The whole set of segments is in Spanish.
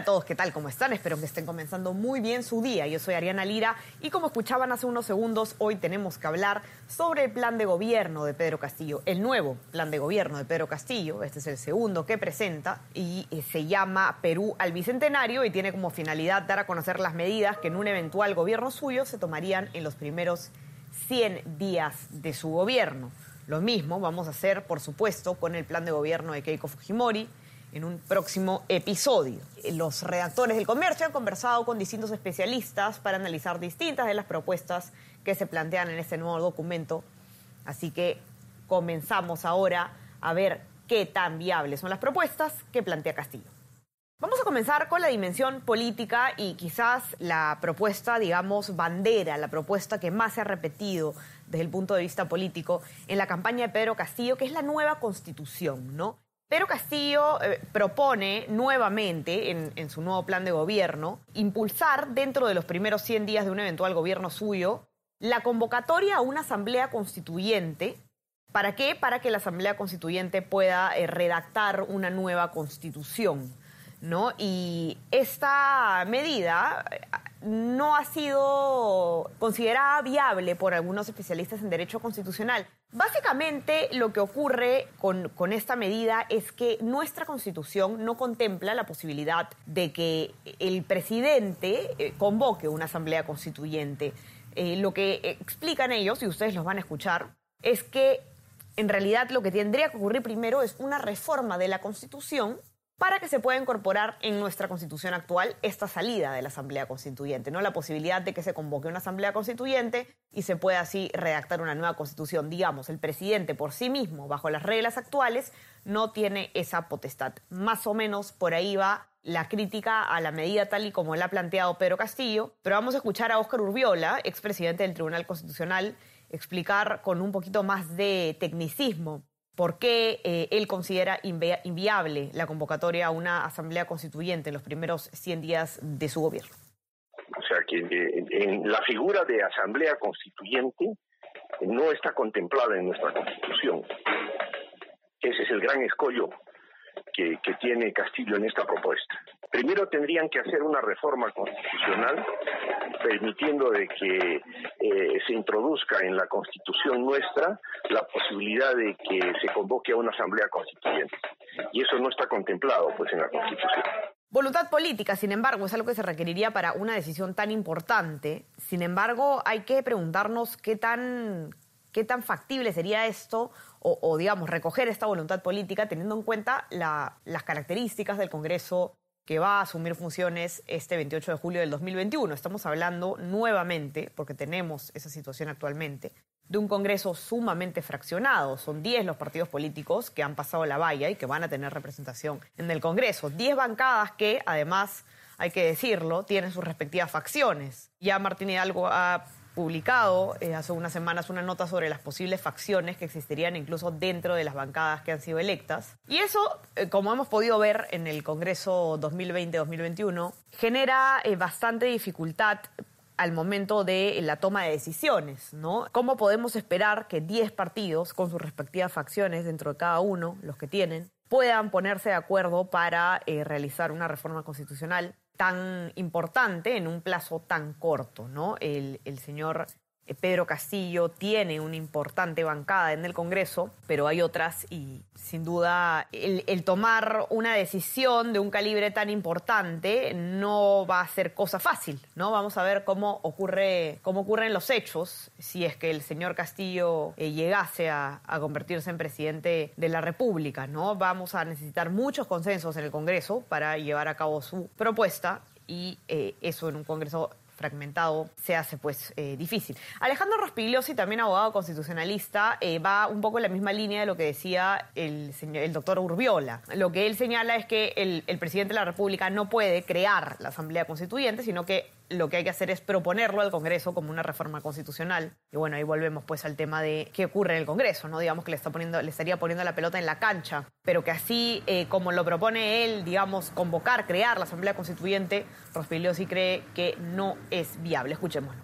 A todos, ¿qué tal? ¿Cómo están? Espero que estén comenzando muy bien su día. Yo soy Ariana Lira y como escuchaban hace unos segundos, hoy tenemos que hablar sobre el plan de gobierno de Pedro Castillo, el nuevo plan de gobierno de Pedro Castillo. Este es el segundo que presenta y eh, se llama Perú al Bicentenario y tiene como finalidad dar a conocer las medidas que en un eventual gobierno suyo se tomarían en los primeros 100 días de su gobierno. Lo mismo vamos a hacer, por supuesto, con el plan de gobierno de Keiko Fujimori en un próximo episodio. Los redactores del comercio han conversado con distintos especialistas para analizar distintas de las propuestas que se plantean en este nuevo documento. Así que comenzamos ahora a ver qué tan viables son las propuestas que plantea Castillo. Vamos a comenzar con la dimensión política y quizás la propuesta, digamos, bandera, la propuesta que más se ha repetido desde el punto de vista político en la campaña de Pedro Castillo, que es la nueva constitución, ¿no? Pedro Castillo eh, propone nuevamente en, en su nuevo plan de gobierno impulsar dentro de los primeros 100 días de un eventual gobierno suyo la convocatoria a una asamblea constituyente. ¿Para qué? Para que la asamblea constituyente pueda eh, redactar una nueva constitución. ¿no? Y esta medida eh, no ha sido considerada viable por algunos especialistas en derecho constitucional. Básicamente lo que ocurre con, con, esta medida es que nuestra constitución no contempla la posibilidad de que el presidente eh, convoque una asamblea constituyente. Eh, lo que explican ellos, y ustedes los van a escuchar, es que en realidad lo que tendría que ocurrir primero es una reforma de la constitución para que se pueda incorporar en nuestra constitución actual esta salida de la Asamblea Constituyente, ¿no? La posibilidad de que se convoque una Asamblea Constituyente y se pueda así redactar una nueva constitución. Digamos, el presidente por sí mismo, bajo las reglas actuales, no tiene esa potestad. Más o menos por ahí va la crítica a la medida tal y como la ha planteado Pedro Castillo, pero vamos a escuchar a Óscar Urbiola, expresidente del Tribunal Constitucional, explicar con un poquito más de tecnicismo por qué eh, él considera invi inviable la convocatoria a una asamblea constituyente en los primeros 100 días de su gobierno. O sea que en la figura de asamblea constituyente no está contemplada en nuestra constitución. Ese es el gran escollo que, que, tiene Castillo en esta propuesta. Primero tendrían que hacer una reforma constitucional permitiendo de que eh, se introduzca en la constitución nuestra la posibilidad de que se convoque a una asamblea constituyente. Y eso no está contemplado pues en la constitución. Voluntad política, sin embargo, es algo que se requeriría para una decisión tan importante. Sin embargo, hay que preguntarnos qué tan, qué tan factible sería esto o, digamos, recoger esta voluntad política teniendo en cuenta la, las características del Congreso que va a asumir funciones este 28 de julio del 2021. Estamos hablando nuevamente, porque tenemos esa situación actualmente, de un Congreso sumamente fraccionado. Son 10 los partidos políticos que han pasado la valla y que van a tener representación en el Congreso. 10 bancadas que, además, hay que decirlo, tienen sus respectivas facciones. Ya Martín Hidalgo ha publicado eh, hace unas semanas una nota sobre las posibles facciones que existirían incluso dentro de las bancadas que han sido electas. Y eso, eh, como hemos podido ver en el Congreso 2020-2021, genera eh, bastante dificultad al momento de la toma de decisiones, ¿no? ¿Cómo podemos esperar que 10 partidos, con sus respectivas facciones dentro de cada uno, los que tienen, puedan ponerse de acuerdo para eh, realizar una reforma constitucional tan importante en un plazo tan corto, ¿no? El, el señor Pedro Castillo tiene una importante bancada en el Congreso, pero hay otras y sin duda el, tomar una decisión de un calibre tan importante no va a ser cosa fácil, ¿no? Vamos a ver cómo ocurre, cómo ocurren los hechos si es que el señor Castillo eh, llegase a, a, convertirse en presidente de la República, ¿no? Vamos a necesitar muchos consensos en el Congreso para llevar a cabo su propuesta y eh, eso en un Congreso fragmentado se hace pues eh, difícil. Alejandro Rospigliosi, también abogado constitucionalista, eh, va un poco en la misma línea de lo que decía el, señor, el doctor Urbiola. Lo que él señala es que el, el presidente de la República no puede crear la Asamblea Constituyente, sino que lo que hay que hacer es proponerlo al Congreso como una reforma constitucional. Y bueno, ahí volvemos pues al tema de qué ocurre en el Congreso, ¿no? Digamos que le, está poniendo, le estaría poniendo la pelota en la cancha, pero que así eh, como lo propone él, digamos, convocar, crear la Asamblea Constituyente, Rospigliosi cree que no es viable. Escuchémoslo.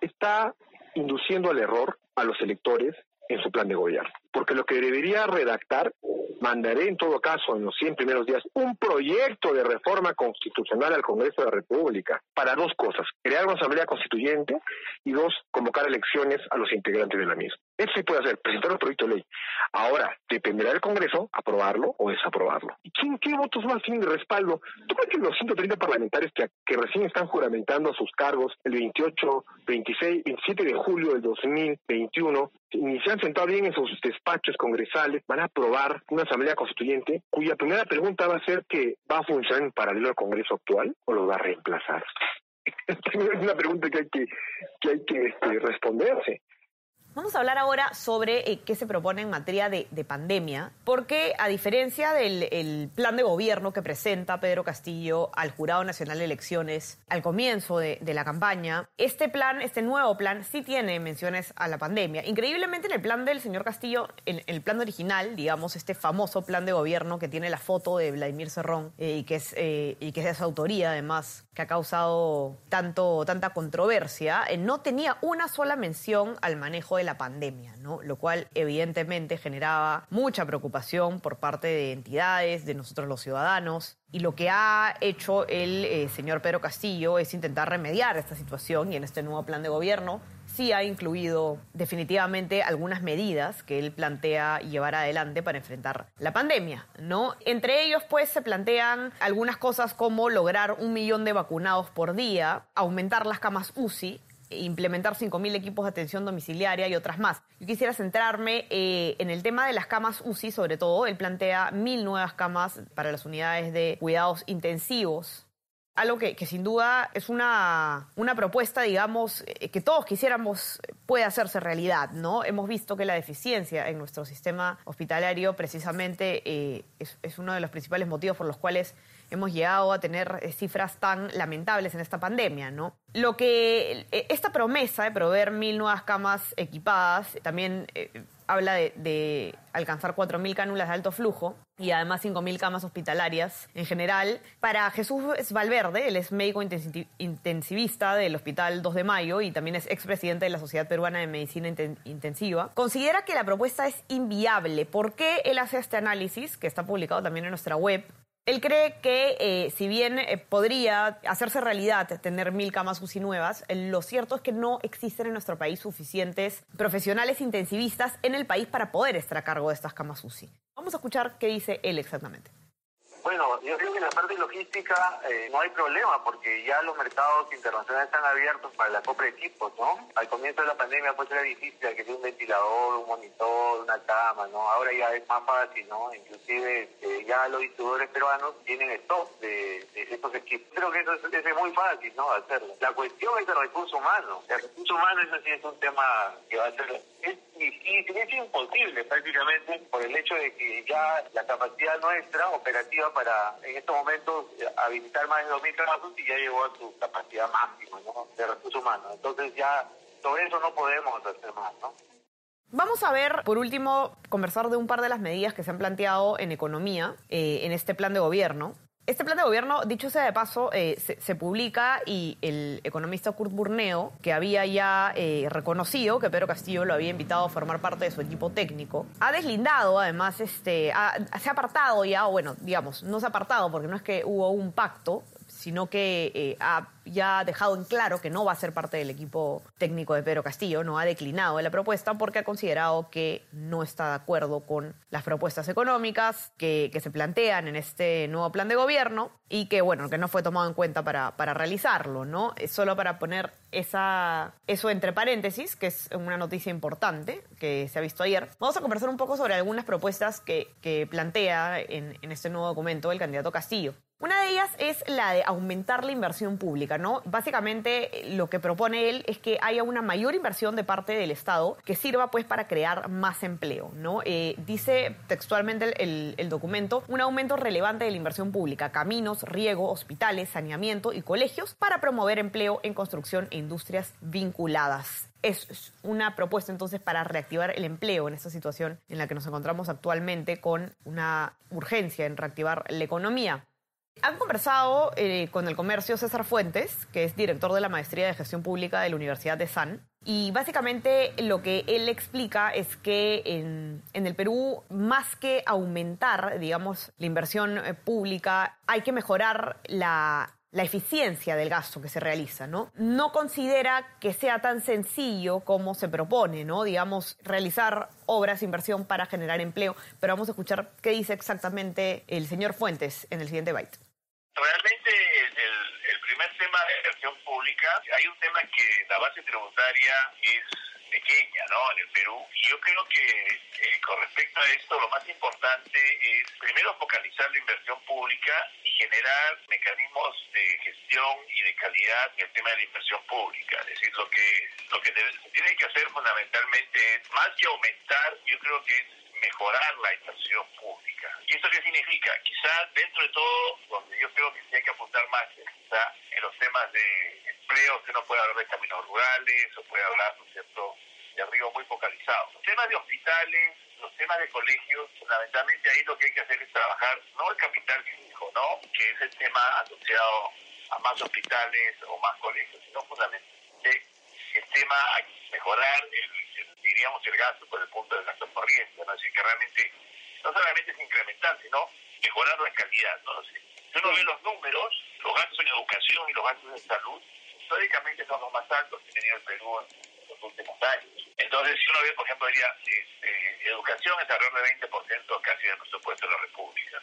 Está induciendo al error a los electores en su plan de gobierno. Porque lo que debería redactar, mandaré en todo caso en los 100 primeros días un proyecto de reforma constitucional al Congreso de la República para dos cosas, crear una asamblea constituyente y dos, convocar elecciones a los integrantes de la misma. Eso sí puede hacer, presentar un proyecto de ley. Ahora, dependerá del Congreso aprobarlo o desaprobarlo. ¿Y quién, qué votos más tienen de respaldo? ¿Tú crees que los 130 parlamentarios que, recién están juramentando sus cargos el 28, 26, 27 de julio del 2021 ni se han sentado bien en sus despachos congresales, van a aprobar una asamblea constituyente cuya primera pregunta va a ser que va a funcionar en paralelo al Congreso actual o lo va a reemplazar. es una pregunta que hay que, que, hay que este, responderse. Vamos a hablar ahora sobre eh, qué se propone en materia de, de pandemia, porque a diferencia del el plan de gobierno que presenta Pedro Castillo al Jurado Nacional de Elecciones al comienzo de, de, la campaña, este plan, este nuevo plan, sí tiene menciones a la pandemia. Increíblemente en el plan del señor Castillo, en el plan original, digamos, este famoso plan de gobierno que tiene la foto de Vladimir Cerrón eh, y, que es, eh, y que es de su autoría además, que ha causado tanto, tanta controversia, eh, no tenía una sola mención al manejo de la pandemia, ¿no? Lo cual evidentemente generaba mucha preocupación por parte de entidades, de nosotros los ciudadanos. Y lo que ha hecho el eh, señor Pedro Castillo es intentar remediar esta situación y en este nuevo plan de gobierno sí ha incluido definitivamente algunas medidas que él plantea llevar adelante para enfrentar la pandemia, ¿no? Entre ellos, pues, se plantean algunas cosas como lograr un millón de vacunados por día, aumentar las camas UCI, implementar 5.000 equipos de atención domiciliaria y otras más. Yo quisiera centrarme eh, en el tema de las camas UCI, sobre todo. Él plantea mil nuevas camas para las unidades de cuidados intensivos. Algo que, sin duda es una, una propuesta, digamos, eh, que todos quisiéramos puede hacerse realidad, ¿no? Hemos visto que la deficiencia en nuestro sistema hospitalario precisamente eh, es uno de los principales motivos por los cuales hemos llegado a tener cifras tan lamentables en esta pandemia, ¿no? Lo que esta promesa de proveer mil nuevas camas equipadas también eh, habla de, de alcanzar 4.000 cánulas de alto flujo y además 5.000 camas hospitalarias en general. Para Jesús Valverde, él es médico intensivista del Hospital 2 de Mayo y también es expresidente de la Sociedad Peruana de Medicina Intensiva, considera que la propuesta es inviable. ¿Por qué él hace este análisis, que está publicado también en nuestra web? Él cree que eh, si bien eh, podría hacerse realidad tener mil camas UCI nuevas, eh, lo cierto es que no existen en nuestro país suficientes profesionales intensivistas en el país para poder estar a cargo de estas camas UCI. Vamos a escuchar qué dice él exactamente. Bueno, yo creo que en la parte logística eh, no hay problema porque ya los mercados internacionales están abiertos para la compra de equipos, ¿no? Al comienzo de la pandemia pues era difícil que sea un ventilador, un monitor, una cama, ¿no? Ahora ya es más fácil, ¿no? Inclusive eh, ya los distribuidores peruanos tienen stock de, de estos equipos. Creo que eso es, es, muy fácil, ¿no? Hacerlo. La cuestión es el recurso humano. El recurso humano eso sí es un tema que va a ser... Es difícil, es imposible prácticamente por el hecho de que ya la capacidad nuestra operativa para en estos momentos habilitar más de 2.000 casos y ya llegó a su capacidad máxima ¿no? de recursos humanos. Entonces ya sobre eso no podemos hacer más, ¿no? Vamos a ver, por último, conversar de un par de las medidas que se han planteado en economía, eh, en este plan de gobierno. Este plan de gobierno, dicho sea de paso, eh, se, publica y el economista Kurt Burneo, que había ya eh, reconocido que Pedro Castillo lo había invitado a formar parte de su equipo técnico, ha deslindado además, este, se ha apartado ya, o bueno, digamos, no se ha apartado porque no es que hubo un pacto, sino que eh, ha ya dejado en claro que no va a ser parte del equipo técnico de Pedro Castillo, no ha declinado la propuesta porque ha considerado que no está de acuerdo con las propuestas económicas que, se plantean en este nuevo plan de gobierno y que, bueno, que no fue tomado en cuenta para, para realizarlo, ¿no? Es solo para poner esa, eso entre paréntesis, que es una noticia importante que se ha visto ayer. Vamos a conversar un poco sobre algunas propuestas que, plantea en este nuevo documento el candidato Castillo. Una de ellas es la de aumentar la inversión pública, ¿no? Básicamente lo que propone él es que haya una mayor inversión de parte del Estado que sirva pues para crear más empleo, ¿no? Eh, dice textualmente el, el documento un aumento relevante de la inversión pública, caminos, riego, hospitales, saneamiento y colegios para promover empleo en construcción e industrias vinculadas es una propuesta entonces para reactivar el empleo en esta situación en la que nos encontramos actualmente con una urgencia en reactivar la economía. Han conversado eh, con el comercio César Fuentes, que es director de la Maestría de Gestión Pública de la Universidad de San, y básicamente lo que él explica es que en, en, el Perú, más que aumentar, digamos, la inversión eh, pública, hay que mejorar la, la eficiencia del gasto que se realiza, ¿no? No considera que sea tan sencillo como se propone, ¿no? Digamos, realizar obras, inversión para generar empleo, pero vamos a escuchar qué dice exactamente el señor Fuentes en el siguiente byte. Realmente el, el primer tema de inversión pública, hay un tema que la base tributaria es pequeña ¿no? en el Perú. Y yo creo que con respecto a esto, lo más importante es primero focalizar la inversión pública y generar mecanismos de gestión y de calidad en el tema de la inversión pública. Es decir, lo que, lo que tiene que hacer fundamentalmente es, más que aumentar, yo creo que es mejorar la inversión pública. ¿Y esto qué significa? Quizás dentro de todo, donde yo creo que sí hay que apuntar más, quizá en los temas de empleo, que no puede hablar de caminos rurales, o puede hablar, ¿no cierto?, de arriba muy focalizado. Los temas de hospitales, los temas de colegios, fundamentalmente ahí lo que hay que hacer es trabajar, no el capital fijo, ¿no?, que es el tema asociado a más hospitales o más colegios, sino fundamentalmente el tema a mejorar el, diríamos el gasto por el punto del gasto corriente, ¿no? Es decir, que realmente no solamente es incrementar, sino mejorarlo en calidad, ¿no? Si uno ve los números, los gastos en educación y los gastos en salud, históricamente son los más altos que ha tenido el Perú en los últimos años. Entonces, si uno ve, por ejemplo, diría, este, educación es alrededor de 20% casi del presupuesto de la República.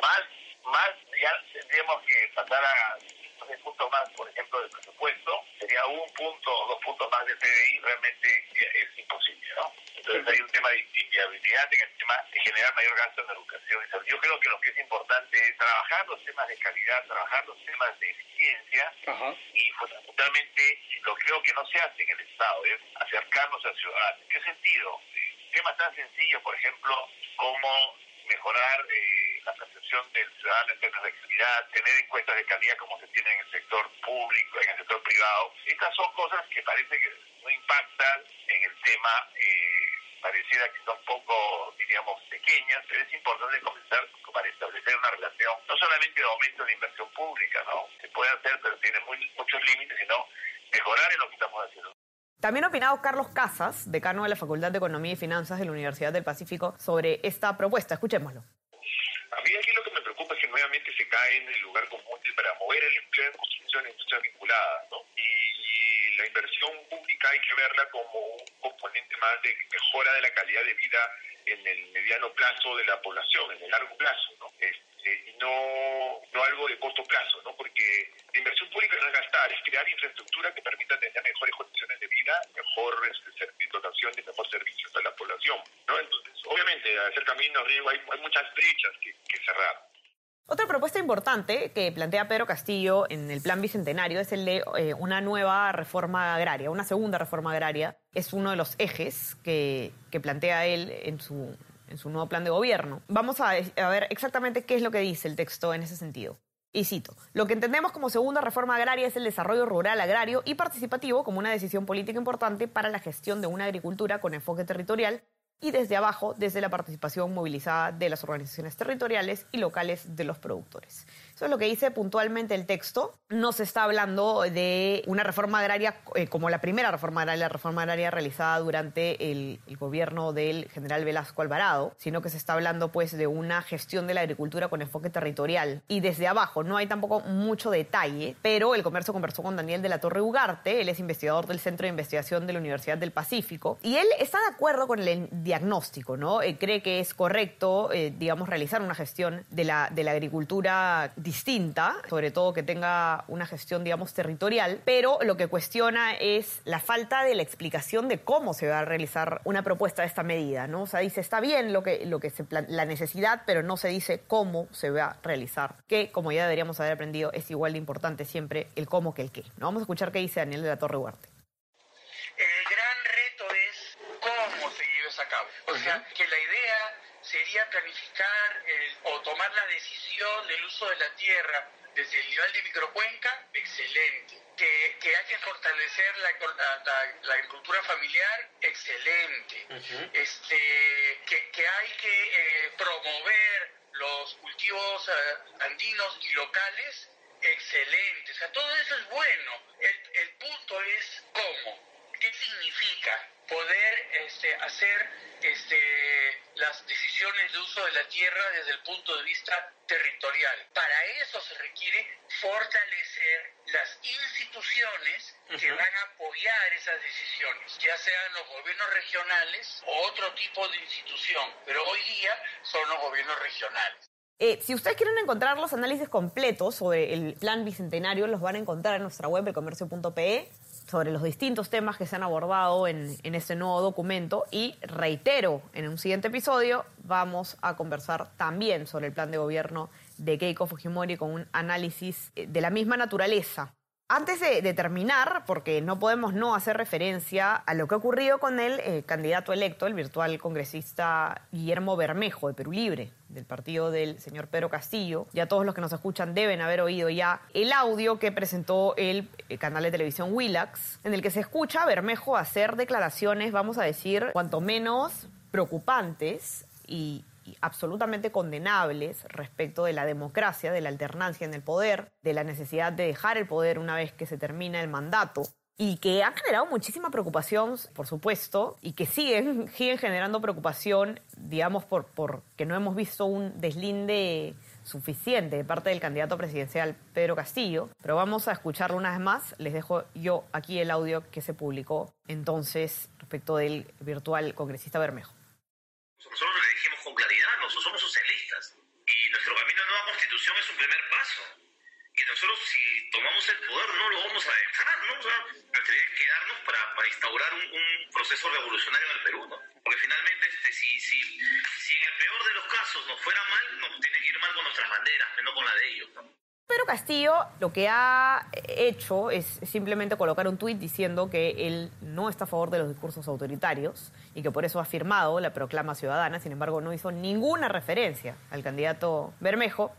Más, más ya tendríamos que pasar a un punto más, por ejemplo, del presupuesto, sería un punto o dos puntos más de PDI, realmente es imposible, ¿no? Entonces hay un tema de inviabilidad en el tema de generar mayor gasto en educación. Yo creo que lo que es importante es trabajar los temas de calidad, trabajar los temas de eficiencia Ajá. y fundamentalmente lo creo que no se hace en el Estado es acercarnos al ciudadano. ¿En qué sentido? Temas tan sencillos, por ejemplo, como mejorar eh, la percepción del ciudadano en términos de calidad, tener encuestas de calidad como se tiene en el sector público, en el sector privado. Estas son cosas que parece que no impactan en el tema, eh, pareciera que son poco, diríamos, pequeñas, pero es importante comenzar para establecer una relación, no solamente de aumento de inversión pública, ¿no? Se puede hacer, pero tiene muchos límites, sino mejorar en lo que estamos haciendo. También ha opinado Carlos Casas, decano de la Facultad de Economía y Finanzas de la Universidad del Pacífico, sobre esta propuesta. Escuchémoslo. A mí aquí lo que me preocupa es que nuevamente se cae en el lugar común para mover el empleo en construcción e industrias vinculadas, ¿no? Y la inversión pública hay que verla como un componente más de mejora de la calidad de vida en el mediano plazo de la población, en el largo plazo, ¿no? Este, y no, no algo de corto plazo, ¿no? Porque la inversión pública no es gastar, es crear infraestructura que permita tener mejores condiciones de vida, mejor este, dotación y mejor servicios a la población, ¿no? Entonces, obviamente, hacer caminos, riego, hay, hay muchas brechas que cerrar. Otra propuesta importante que plantea Pedro Castillo en el Plan Bicentenario es el de eh, una nueva reforma agraria, una segunda reforma agraria. Es uno de los ejes que, plantea él en su, en su nuevo plan de gobierno. Vamos a, a ver exactamente qué es lo que dice el texto en ese sentido. Y cito, lo que entendemos como segunda reforma agraria es el desarrollo rural agrario y participativo como una decisión política importante para la gestión de una agricultura con enfoque territorial y desde abajo, desde la participación movilizada de las organizaciones territoriales y locales de los productores. Eso es lo que dice puntualmente el texto. No se está hablando de una reforma agraria eh, como la primera reforma agraria, la reforma agraria realizada durante el, el, gobierno del general Velasco Alvarado, sino que se está hablando pues de una gestión de la agricultura con enfoque territorial y desde abajo. No hay tampoco mucho detalle, pero el comercio conversó con Daniel de la Torre Ugarte, él es investigador del Centro de Investigación de la Universidad del Pacífico, y él está de acuerdo con el diagnóstico, ¿no? Eh, cree que es correcto, eh, digamos, realizar una gestión de la, de la agricultura distinta, sobre todo que tenga una gestión, digamos, territorial, pero lo que cuestiona es la falta de la explicación de cómo se va a realizar una propuesta de esta medida, ¿no? O sea, dice, está bien lo que, lo que se la necesidad, pero no se dice cómo se va a realizar, que, como ya deberíamos haber aprendido, es igual de importante siempre el cómo que el qué. ¿no? Vamos a escuchar qué dice Daniel de la Torre Huarte. El gran reto es cómo se lleva a cabo. O sea, que la idea sería planificar o tomar la decisión del uso de la tierra desde el nivel de microcuenca, excelente. Que, que hay que fortalecer la, la, agricultura familiar, excelente. este, que, que, hay que eh, promover los cultivos eh, andinos y locales, excelente. O sea, todo eso es bueno. El, el punto es cómo. ¿Qué significa poder este, hacer este, las decisiones de uso de la tierra desde el punto de vista territorial. Para eso se requiere fortalecer las instituciones que van a apoyar esas decisiones, ya sean los gobiernos regionales o otro tipo de institución, pero hoy día son los gobiernos regionales. Eh, si ustedes quieren encontrar los análisis completos sobre el plan bicentenario, los van a encontrar en nuestra web, elcomercio.pe sobre los distintos temas que se han abordado en, en, este nuevo documento y reitero, en un siguiente episodio vamos a conversar también sobre el plan de gobierno de Keiko Fujimori con un análisis eh, de la misma naturaleza antes de, terminar, porque no podemos no hacer referencia a lo que ha ocurrido con el eh, candidato electo, el virtual congresista Guillermo Bermejo de Perú Libre, del partido del señor Pedro Castillo. Ya todos los que nos escuchan deben haber oído ya el audio que presentó el, el canal de televisión Willax, en el que se escucha a Bermejo hacer declaraciones, vamos a decir, cuanto menos preocupantes y, absolutamente condenables respecto de la democracia, de la alternancia en el poder, de la necesidad de dejar el poder una vez que se termina el mandato y que han generado muchísima preocupación, por supuesto, y que siguen, siguen generando preocupación, digamos, por, no hemos visto un deslinde suficiente de parte del candidato presidencial Pedro Castillo, pero vamos a escucharlo una vez más. Les dejo yo aquí el audio que se publicó entonces respecto del virtual congresista Bermejo. Le dijimos con claridad, nosotros somos socialistas y nuestro camino a nueva constitución es un primer paso. Y nosotros si tomamos el poder no lo vamos a dejar, ¿no? O sea, nuestra quedarnos para, instaurar un, proceso revolucionario en el Perú, ¿no? Porque finalmente este, si, si, si en el peor de los casos nos fuera mal, nos tiene que ir mal con nuestras banderas, no con la de ellos, ¿no? Pero Castillo lo que ha hecho es simplemente colocar un tuit diciendo que él no está a favor de los discursos autoritarios y que por eso ha firmado la proclama ciudadana. Sin embargo, no hizo ninguna referencia al candidato Bermejo,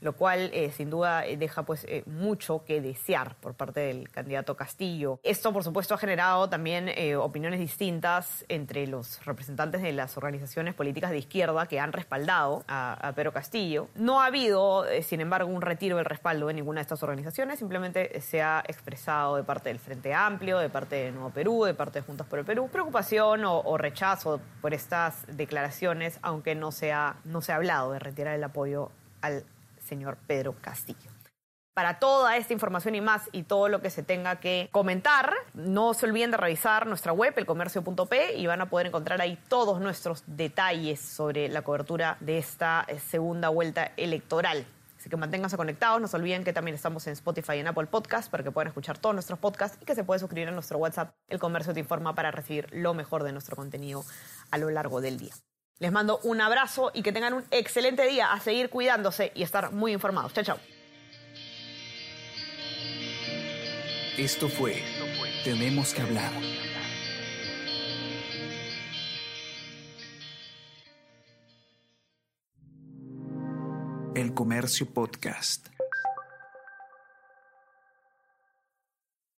lo cual eh, sin duda eh, deja pues eh, mucho que desear por parte del candidato Castillo. Esto por supuesto ha generado también opiniones distintas entre los representantes de las organizaciones políticas de izquierda que han respaldado a, Pedro Castillo. No ha habido, sin embargo, un retiro del respaldo de ninguna de estas organizaciones, simplemente se ha expresado de parte del Frente Amplio, de parte de Nuevo Perú, de parte de Juntas por el Perú, preocupación o, o rechazo por estas declaraciones, aunque no se, ha, no se ha hablado de retirar el apoyo al señor Pedro Castillo. Para toda esta información y más y todo lo que se tenga que comentar, no se olviden de revisar nuestra web, elcomercio.p, y van a poder encontrar ahí todos nuestros detalles sobre la cobertura de esta eh, segunda vuelta electoral. Así que manténganse conectados. No se olviden que también estamos en Spotify y en Apple Podcast para que puedan escuchar todos nuestros podcasts y que se puede suscribir a nuestro WhatsApp, El Comercio Te Informa, para recibir lo mejor de nuestro contenido a lo largo del día. Les mando un abrazo y que tengan un excelente día, a seguir cuidándose y estar muy informados. Chao, chao. Esto fue Tenemos que hablar. El Comercio Podcast.